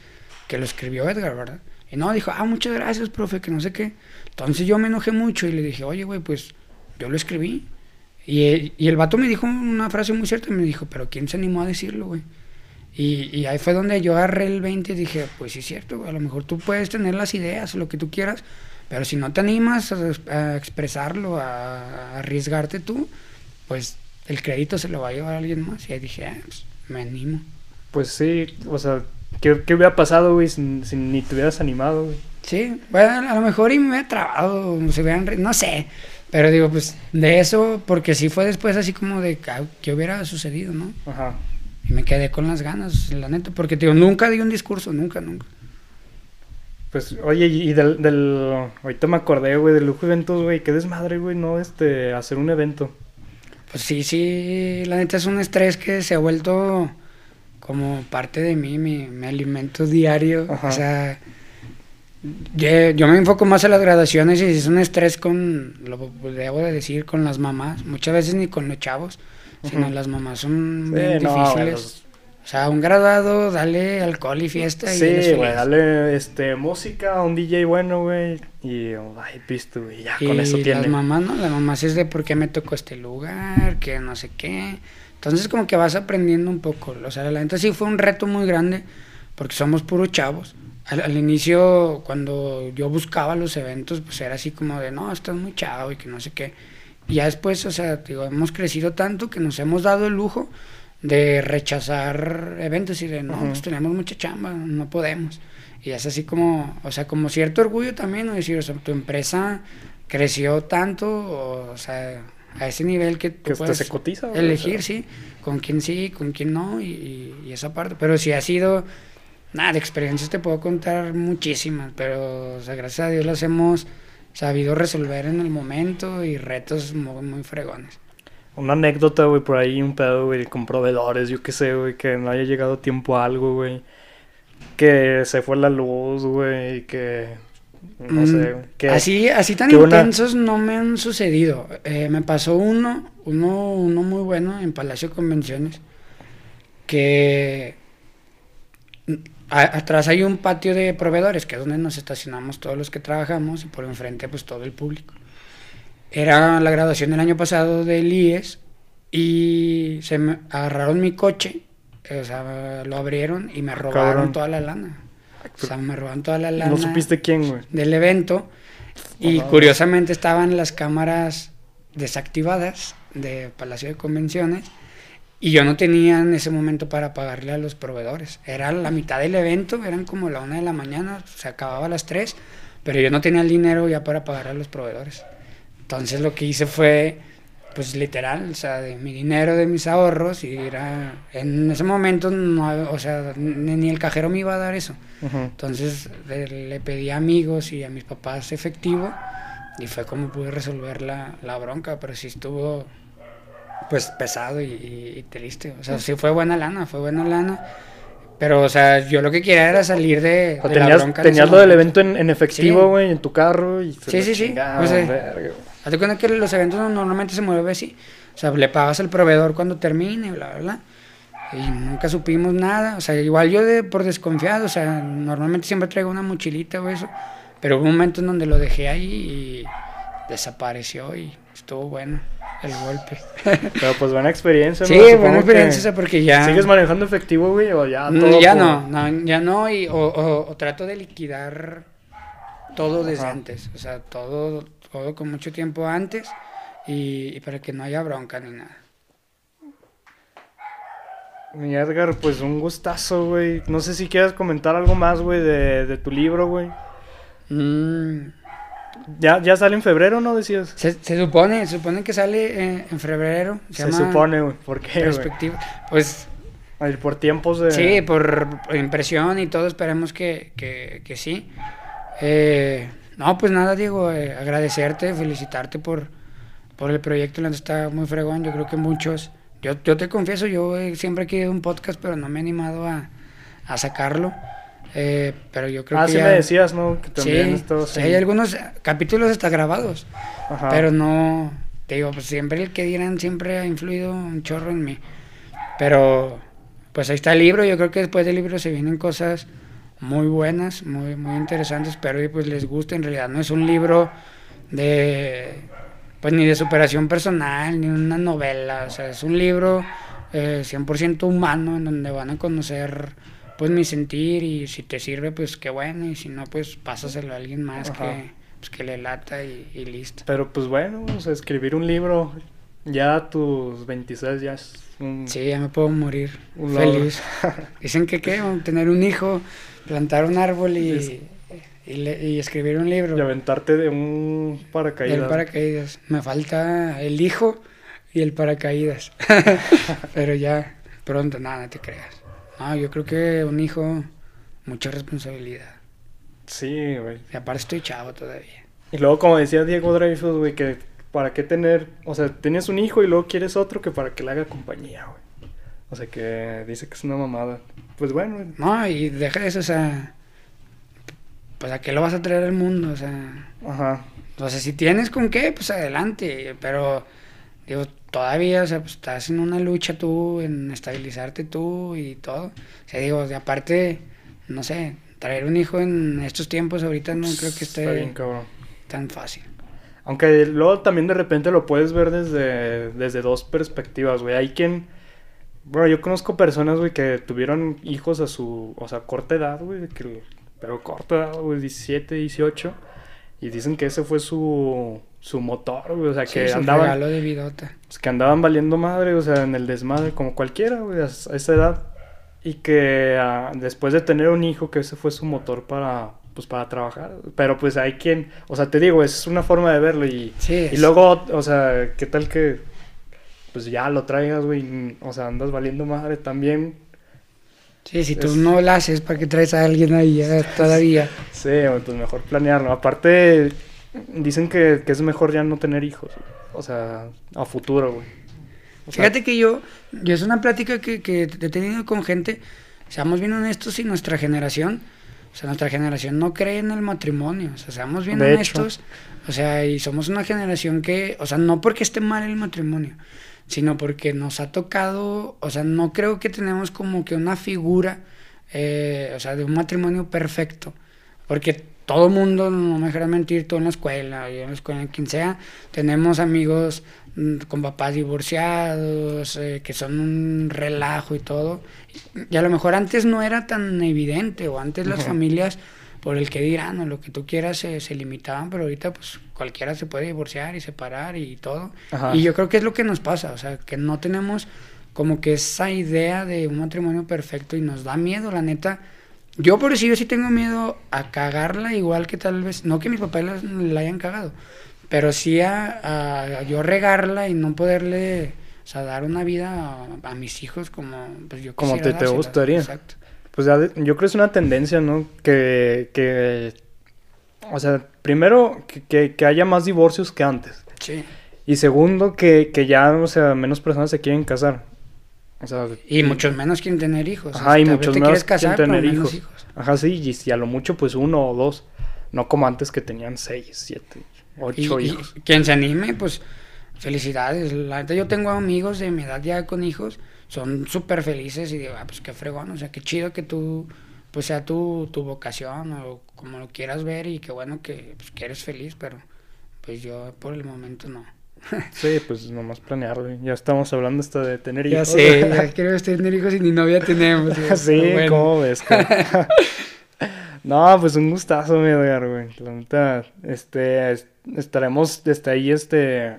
que lo escribió Edgar, ¿verdad? Y no, dijo, ah, muchas gracias, profe, que no sé qué. Entonces yo me enojé mucho y le dije, oye, güey, pues yo lo escribí. Y, y, el vato me dijo una frase muy cierta me dijo, pero ¿quién se animó a decirlo, güey? Y, ahí fue donde yo agarré el 20 y dije, pues sí cierto, a lo mejor tú puedes tener las ideas, lo que tú quieras, pero si no te animas a, expresarlo, a, arriesgarte tú, pues el crédito se lo va a llevar a alguien más. Y ahí dije, ah, pues, me animo. Pues sí, o sea, ¿qué, qué hubiera pasado, güey, si, ni te hubieras animado, güey? Sí, bueno, a lo mejor y me hubiera trabado, se hubieran, no sé. Pero digo, pues de eso, porque sí fue después así como de que hubiera sucedido, ¿no? Ajá. Y me quedé con las ganas, la neta, porque digo, nunca di un discurso, nunca, nunca. Pues, oye, y del, del ahorita me acordé, güey, del lujo eventos, güey, qué desmadre, güey, no, este, hacer un evento. Pues sí, sí, la neta es un estrés que se ha vuelto como parte de mí, mi, mi alimento diario, o sea yo, me enfoco más a las graduaciones y es un estrés con, lo debo de decir, con las mamás. Muchas veces ni con los chavos, sino las mamás son bien difíciles. O sea, un graduado, dale alcohol y fiesta. Sí, güey, dale este, música, un DJ bueno, güey. Y, ay, pisto, güey, ya con eso tiene. las mamás, ¿no? Las mamás es de por qué me tocó este lugar, que no sé qué. Entonces, como que vas aprendiendo un poco. O sea, la sí fue un reto muy grande, porque somos puros chavos al, inicio, cuando yo buscaba los eventos, pues era así como de, no, estás muy chavo y que no sé qué. Y ya después, o sea, digo, hemos crecido tanto que nos hemos dado el lujo de rechazar eventos y de, no, pues tenemos mucha chamba, no podemos. Y es así como, o sea, como cierto orgullo también, ¿no? decir, o sea, tu empresa creció tanto, o, sea, a ese nivel que tú Que puedes se cotiza. elegir, o sea. sí, con quién sí, con quién no, y, y esa parte. Pero sí ha sido, nada, de experiencias te puedo contar muchísimas, pero, o sea, gracias a Dios las hemos sabido resolver en el momento y retos muy, muy fregones. Una anécdota, güey, por ahí, un pedo, güey, con proveedores, yo qué sé, güey, que no haya llegado a tiempo a algo, güey. Que se fue la luz, güey, que... No Mm, sé, güey, que... Así, así tan una- intensos no me han sucedido. Eh, me pasó uno, uno, uno muy bueno en Palacio de Convenciones, que mm, a- atrás hay un patio de proveedores, que es donde nos estacionamos todos los que trabajamos, y por enfrente pues todo el público. Era la graduación del año pasado del IES y se me agarraron mi coche, o sea, lo abrieron y me robaron Cabrón. toda la lana. O sea, me robaron toda la lana No supiste quién, güey. del evento y Ajá. curiosamente estaban las cámaras desactivadas de Palacio de Convenciones y yo no tenía en ese momento para pagarle a los proveedores. Era la mitad del evento, eran como la una de la mañana, se acababa a las tres, pero yo no tenía el dinero ya para pagar a los proveedores. Entonces lo que hice fue, pues literal, o sea, de mi dinero, de mis ahorros, y era, en ese momento, no, o sea, ni, el cajero me iba a dar eso. Entonces le, le pedí a amigos y a mis papás efectivo y fue como pude resolver la, la bronca, pero sí estuvo pues pesado y, y- y triste. O sea, sí fue buena lana, fue buena lana. Pero, o sea, yo lo que quería era salir de, O de la tenías bronca. tenías lo del evento en, en efectivo, Sí. güey, en tu carro y se Sí, sí, sí. O sea, verga. Hazte cuenta que los eventos no- normalmente se mueven así. O sea, le pagas al proveedor cuando termine, bla, bla, bla. Y nunca supimos nada. O sea, igual yo de, por desconfiado, o sea, normalmente siempre traigo una mochilita o eso. Pero hubo un momento en donde lo dejé ahí y desapareció y estuvo bueno el golpe. Pero pues buena experiencia, sí, ¿no? Supongo buena experiencia, o sea, porque ya... ¿Sigues manejando efectivo, güey? O ya Mm, todo ya por- no, no, ya no, y, o, o- o trato de liquidar todo desde Ajá. antes, o sea, todo, todo con mucho tiempo antes y, y para que no haya bronca ni nada. Mi Edgar, pues un gustazo, güey. No sé si quieres comentar algo más, güey, de, de tu libro, güey. Mm, Ya, ya sale en febrero, ¿no? Decías. se, se supone, se supone que sale eh, en febrero, se, Se, supone, güey. ¿Por qué? Perspectiva. Pues A Por tiempos de... sí, por, por impresión y todo, esperemos que, que, que sí. Eh, no, pues nada, Diego, eh, agradecerte, felicitarte por, por el proyecto, la está muy fregón, yo creo que muchos, yo, yo te confieso, yo eh, siempre he querido un podcast, pero no me he animado a, a sacarlo, eh, pero yo creo Ah, que sí ya- me decías, ¿no? Que también sí, hay algunos capítulos hasta grabados, Ajá. pero no, te digo, pues siempre el que dirán siempre ha influido un chorro en mí. Pero, pues ahí está el libro, yo creo que después del libro se vienen cosas muy buenas, muy, muy interesantes, espero que pues les guste, en realidad no es un libro de, pues ni de superación personal, ni una novela, o sea, es un libro eh, 100% humano en donde van a conocer pues mi sentir y si te sirve pues qué bueno y si no pues pásaselo a alguien más Ajá. que, pues, que le lata y, y listo. Pero pues bueno, o sea, escribir un libro ya a tus 26 ya es un... Sí, ya me puedo morir Un feliz. Dicen que qué, tener un hijo, plantar un árbol y, y, le- y escribir un libro. Y aventarte de un paracaídas. El paracaídas. Me falta el hijo y el paracaídas. Pero ya, pronto, nada, no te creas. No, yo creo que un hijo, mucha responsabilidad. Sí, güey. Y aparte estoy chavo todavía. Y luego, como decía Diego Dreyfus, güey, que para qué tener... O sea, tienes un hijo y luego quieres otro que para que le haga compañía, güey. O sea, que dice que es una mamada. Pues bueno, No, y deja eso, o sea, pues a qué lo vas a traer al mundo, o sea, ajá. o sea, si tienes con qué, pues adelante, pero digo, todavía, o sea, pues estás en una lucha tú, en estabilizarte tú y todo. O sea, digo, de aparte, no sé, traer un hijo en estos tiempos ahorita no creo que Está bien, esté cabrón. tan fácil. Aunque luego también de repente lo puedes ver desde, desde dos perspectivas, güey. Hay quien... Bueno, yo conozco personas, güey, que tuvieron hijos a su... O sea, corta edad, güey. que- pero corta edad, güey, 17, 18. Y dicen que ese fue su, su motor, güey. O sea, que Sí, andaban... regalo de vidota. pues, que andaban valiendo madre, o sea, en el desmadre, como cualquiera, güey, a, a esa edad. Y que ah, después de tener un hijo, que ese fue su motor para, pues para trabajar. Pero pues hay quien, o sea, te digo, es una forma de verlo y, Sí, y luego, o sea, ¿qué tal que pues ya lo traigas, güey? O sea, andas valiendo madre también. Sí, si tú no la haces, ¿para que traes a alguien ahí eh, todavía? Sí, pues mejor planearlo. Aparte, dicen que, que es mejor ya no tener hijos. O sea, a futuro, güey. Sea, Fíjate que yo, yo es una plática que, que he tenido con gente, seamos bien honestos y nuestra generación, o sea, nuestra generación no cree en el matrimonio, o sea, seamos bien De honestos, o sea, y somos una generación que, o sea, no porque esté mal el matrimonio, sino porque nos ha tocado, o sea, no creo que tenemos como que una figura, eh, o sea, de un matrimonio perfecto, porque todo mundo, no me dejará mentir, todo en la escuela, yo en la escuela, quien sea, tenemos amigos mm, con papás divorciados, eh, que son un relajo y todo. Y a lo mejor antes no era tan evidente, o antes las familias, por el que dirán o lo que tú quieras, se, se limitaban, pero ahorita pues cualquiera se puede divorciar y separar y todo. Ajá. Y yo creo que es lo que nos pasa, o sea, que no tenemos como que esa idea de un matrimonio perfecto y nos da miedo, la neta. Yo por eso yo sí tengo miedo a cagarla igual que tal vez, no que mis papás la, la hayan cagado, pero sí a, a yo regarla y no poderle, o sea, dar una vida a, a mis hijos como pues yo Como te- te gustaría. Exacto. Pues yo creo que es una tendencia, ¿no? Que, que o sea, primero, que, que, que haya más divorcios que antes. Sí. Y segundo, que, que ya, o sea, menos personas se quieren casar. O sea, Y muchos menos quieren tener hijos. Ajá, y muchos te menos quieren casar, pero tener hijos. Ajá, sí, y si a lo mucho, pues uno o dos. No como antes que tenían seis, siete, ocho y hijos. quien se anime, pues felicidades. La neta, yo tengo amigos de mi edad ya con hijos, son súper felices y digo, ah, pues qué fregón, o sea, qué chido que tú, pues sea tu, tu vocación o como lo quieras ver y qué bueno que, pues, que eres feliz, pero pues yo por el momento no. Sí, pues nomás planear, güey. Ya estamos hablando hasta de tener Ya hijos. sé, ya quiero tener hijos y ni novia tenemos. sí, bueno. ¿cómo ves? no, pues un gustazo, mi Edgar, güey. La neta, este, es- estaremos desde ahí, este,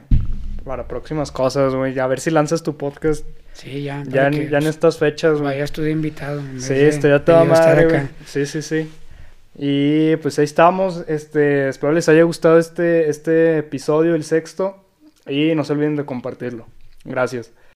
para próximas cosas, güey. A ver si lanzas tu podcast Sí, ya. ya, en- ya en pues, estas fechas, güey. Tú de invitado. Sí, estoy a toda madre, acá. Sí, sí, sí. Y pues ahí estamos. Este, espero les haya gustado este, este episodio, el sexto. Y no se olviden de compartirlo. Gracias.